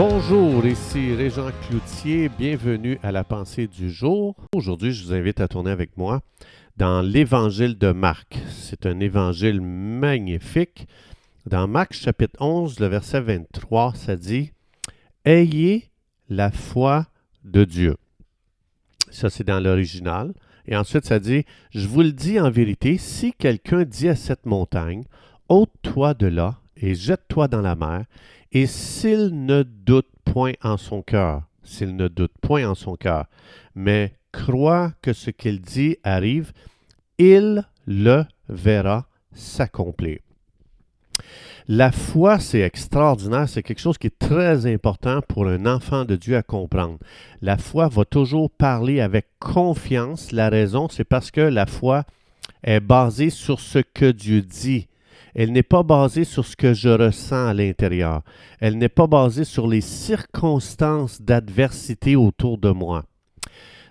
Bonjour, ici Régent Cloutier, bienvenue à la pensée du jour. Aujourd'hui, je vous invite à tourner avec moi dans l'évangile de Marc. C'est un évangile magnifique. Dans Marc chapitre 11, le verset 23, ça dit Ayez la foi de Dieu. Ça, c'est dans l'original. Et ensuite, ça dit Je vous le dis en vérité, si quelqu'un dit à cette montagne ôte-toi de là et jette-toi dans la mer, et s'il ne doute point en son cœur, s'il ne doute point en son cœur, mais croit que ce qu'il dit arrive, il le verra s'accomplir. La foi, c'est extraordinaire, c'est quelque chose qui est très important pour un enfant de Dieu à comprendre. La foi va toujours parler avec confiance. La raison, c'est parce que la foi est basée sur ce que Dieu dit elle n'est pas basée sur ce que je ressens à l'intérieur. Elle n'est pas basée sur les circonstances d'adversité autour de moi.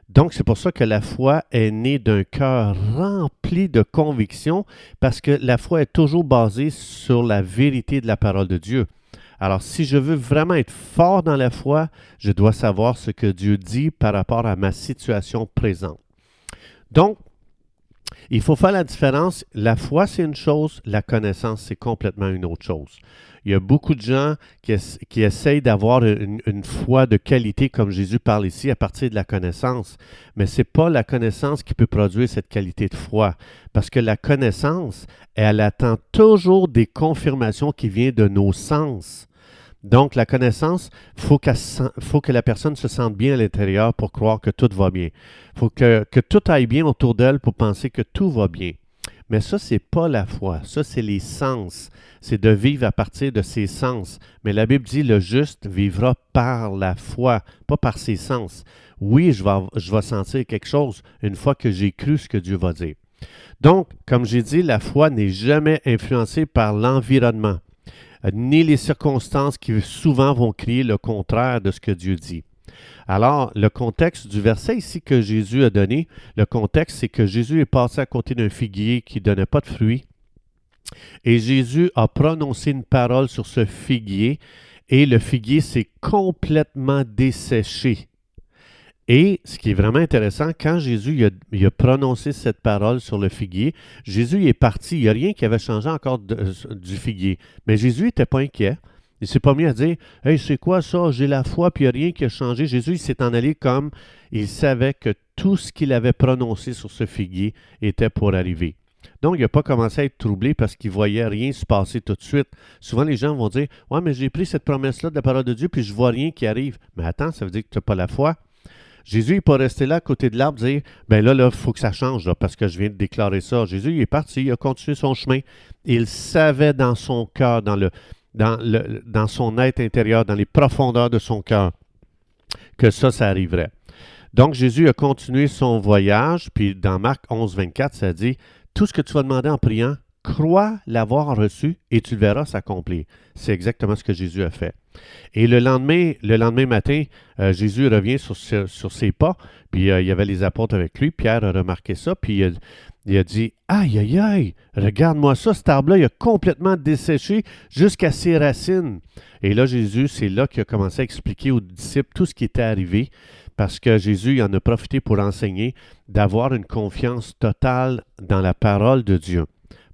Donc, c'est pour ça que la foi est née d'un cœur rempli de conviction, parce que la foi est toujours basée sur la vérité de la parole de Dieu. Alors, si je veux vraiment être fort dans la foi, je dois savoir ce que Dieu dit par rapport à ma situation présente. Donc, il faut faire la différence. La foi, c'est une chose, la connaissance, c'est complètement une autre chose. Il y a beaucoup de gens qui, essayent d'avoir une, foi de qualité, comme Jésus parle ici, à partir de la connaissance. Mais ce n'est pas la connaissance qui peut produire cette qualité de foi. Parce que la connaissance, elle attend toujours des confirmations qui viennent de nos sens. Donc, la connaissance, il faut, que la personne se sente bien à l'intérieur pour croire que tout va bien. Il faut que, tout aille bien autour d'elle pour penser que tout va bien. Mais ça, c'est pas la foi. Ça, c'est les sens. C'est de vivre à partir de ses sens. Mais la Bible dit le juste vivra par la foi, pas par ses sens. Oui, je vais, je vais sentir quelque chose une fois que j'ai cru ce que Dieu va dire. Donc, comme j'ai dit, la foi n'est jamais influencée par l'environnement. Euh, ni les circonstances qui souvent vont crier le contraire de ce que Dieu dit. Alors, le contexte du verset ici que Jésus a donné, le contexte, c'est que Jésus est passé à côté d'un figuier qui ne donnait pas de fruits. Et Jésus a prononcé une parole sur ce figuier et le figuier s'est complètement desséché. Et ce qui est vraiment intéressant, quand Jésus a, prononcé cette parole sur le figuier, Jésus est parti. Il n'y a rien qui avait changé encore du figuier. Mais Jésus n'était pas inquiet. Il ne s'est pas mis à dire Hey, c'est quoi ça? J'ai la foi, puis il n'y a rien qui a changé. Jésus s'est en allé comme il savait que tout ce qu'il avait prononcé sur ce figuier était pour arriver. Donc, il n'a pas commencé à être troublé parce qu'il ne voyait rien se passer tout de suite. Souvent, les gens vont dire Ouais, mais j'ai pris cette promesse-là de la parole de Dieu, puis je ne vois rien qui arrive. Mais attends, ça veut dire que tu n'as pas la foi. Jésus n'est pas resté là à côté de l'arbre dire ben là, il faut que ça change parce que je viens de déclarer ça. Jésus il est parti, il a continué son chemin. Il savait dans son cœur, dans, dans son être intérieur, dans les profondeurs de son cœur, que ça, ça arriverait. Donc Jésus a continué son voyage, puis dans Marc 11, 24, ça dit Tout ce que tu vas demander en priant, crois l'avoir reçu et tu le verras s'accomplir. C'est exactement ce que Jésus a fait. Et le lendemain, le lendemain matin, euh, Jésus revient sur, ses pas, puis euh, il y avait les apôtres avec lui. Pierre a remarqué ça, puis il a dit Aïe, aïe, aïe, regarde-moi ça, cet arbre-là, il a complètement desséché jusqu'à ses racines. Et là, Jésus, c'est là qu'il a commencé à expliquer aux disciples tout ce qui était arrivé, parce que Jésus en a profité pour enseigner d'avoir une confiance totale dans la parole de Dieu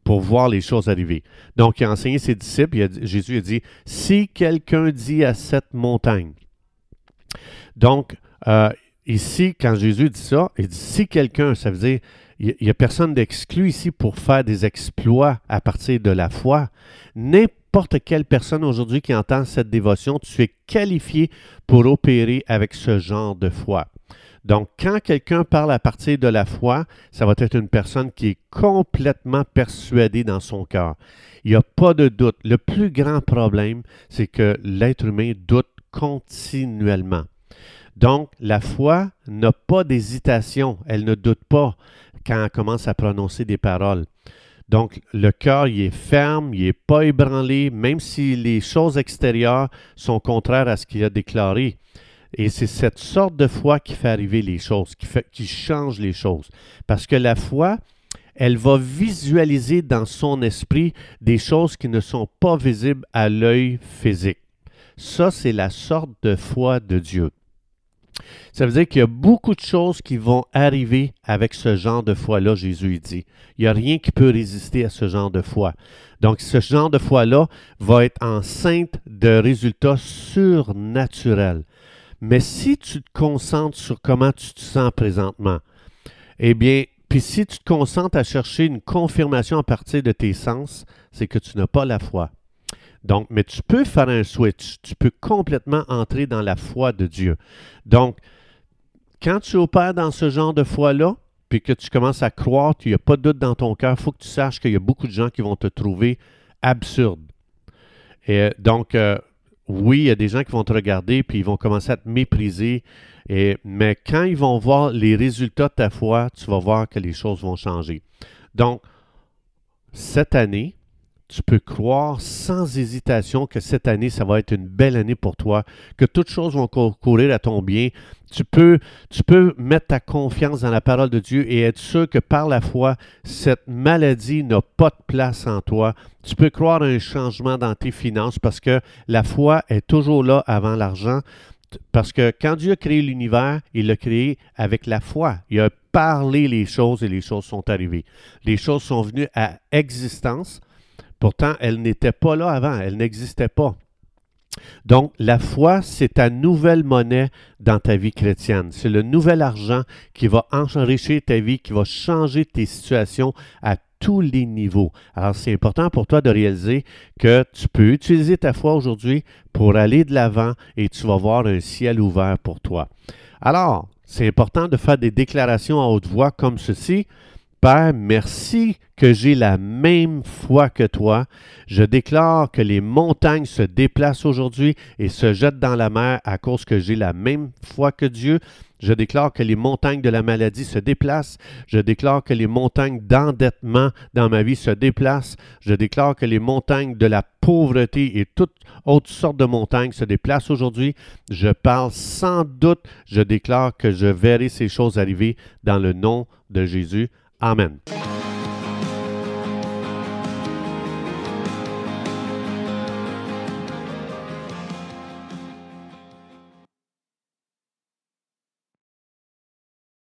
pour voir les choses arriver. Donc, il a enseigné ses disciples, Jésus a dit, si quelqu'un dit à cette montagne, donc, euh, ici, quand Jésus dit ça, il dit, si quelqu'un, ça veut dire, il n'y a personne d'exclu ici pour faire des exploits à partir de la foi. N'importe quelle personne aujourd'hui qui entend cette dévotion, tu es qualifié pour opérer avec ce genre de foi. Donc, quand quelqu'un parle à partir de la foi, ça va être une personne qui est complètement persuadée dans son cœur. Il n'y a pas de doute. Le plus grand problème, c'est que l'être humain doute continuellement. Donc, la foi n'a pas d'hésitation. Elle ne doute pas quand elle commence à prononcer des paroles. Donc, le cœur, il est ferme, il n'est pas ébranlé, même si les choses extérieures sont contraires à ce qu'il a déclaré. Et c'est cette sorte de foi qui fait arriver les choses, qui, fait, qui change les choses. Parce que la foi, elle va visualiser dans son esprit des choses qui ne sont pas visibles à l'œil physique. Ça, c'est la sorte de foi de Dieu. Ça veut dire qu'il y a beaucoup de choses qui vont arriver avec ce genre de foi-là, Jésus dit. Il n'y a rien qui peut résister à ce genre de foi. Donc, ce genre de foi-là va être enceinte de résultats surnaturels. Mais si tu te concentres sur comment tu te sens présentement, eh bien, puis si tu te concentres à chercher une confirmation à partir de tes sens, c'est que tu n'as pas la foi. Donc, mais tu peux faire un switch. Tu peux complètement entrer dans la foi de Dieu. Donc, quand tu opères dans ce genre de foi-là, puis que tu commences à croire, n'y a pas de doute dans ton cœur, il faut que tu saches qu'il y a beaucoup de gens qui vont te trouver absurde. Et donc, euh, oui, il y a des gens qui vont te regarder, puis ils vont commencer à te mépriser. Et, mais quand ils vont voir les résultats de ta foi, tu vas voir que les choses vont changer. Donc, cette année, tu peux croire sans hésitation que cette année, ça va être une belle année pour toi, que toutes choses vont courir à ton bien. Tu peux, tu peux mettre ta confiance dans la parole de Dieu et être sûr que par la foi, cette maladie n'a pas de place en toi. Tu peux croire à un changement dans tes finances parce que la foi est toujours là avant l'argent. Parce que quand Dieu a créé l'univers, il l'a créé avec la foi. Il a parlé les choses et les choses sont arrivées. Les choses sont venues à existence Pourtant, elle n'était pas là avant, elle n'existait pas. Donc, la foi, c'est ta nouvelle monnaie dans ta vie chrétienne. C'est le nouvel argent qui va enrichir ta vie, qui va changer tes situations à tous les niveaux. Alors, c'est important pour toi de réaliser que tu peux utiliser ta foi aujourd'hui pour aller de l'avant et tu vas voir un ciel ouvert pour toi. Alors, c'est important de faire des déclarations à haute voix comme ceci. Père, merci que j'ai la même foi que toi. Je déclare que les montagnes se déplacent aujourd'hui et se jettent dans la mer à cause que j'ai la même foi que Dieu. Je déclare que les montagnes de la maladie se déplacent. Je déclare que les montagnes d'endettement dans ma vie se déplacent. Je déclare que les montagnes de la pauvreté et toutes autres sortes de montagnes se déplacent aujourd'hui. Je parle sans doute. Je déclare que je verrai ces choses arriver dans le nom de Jésus. Amen.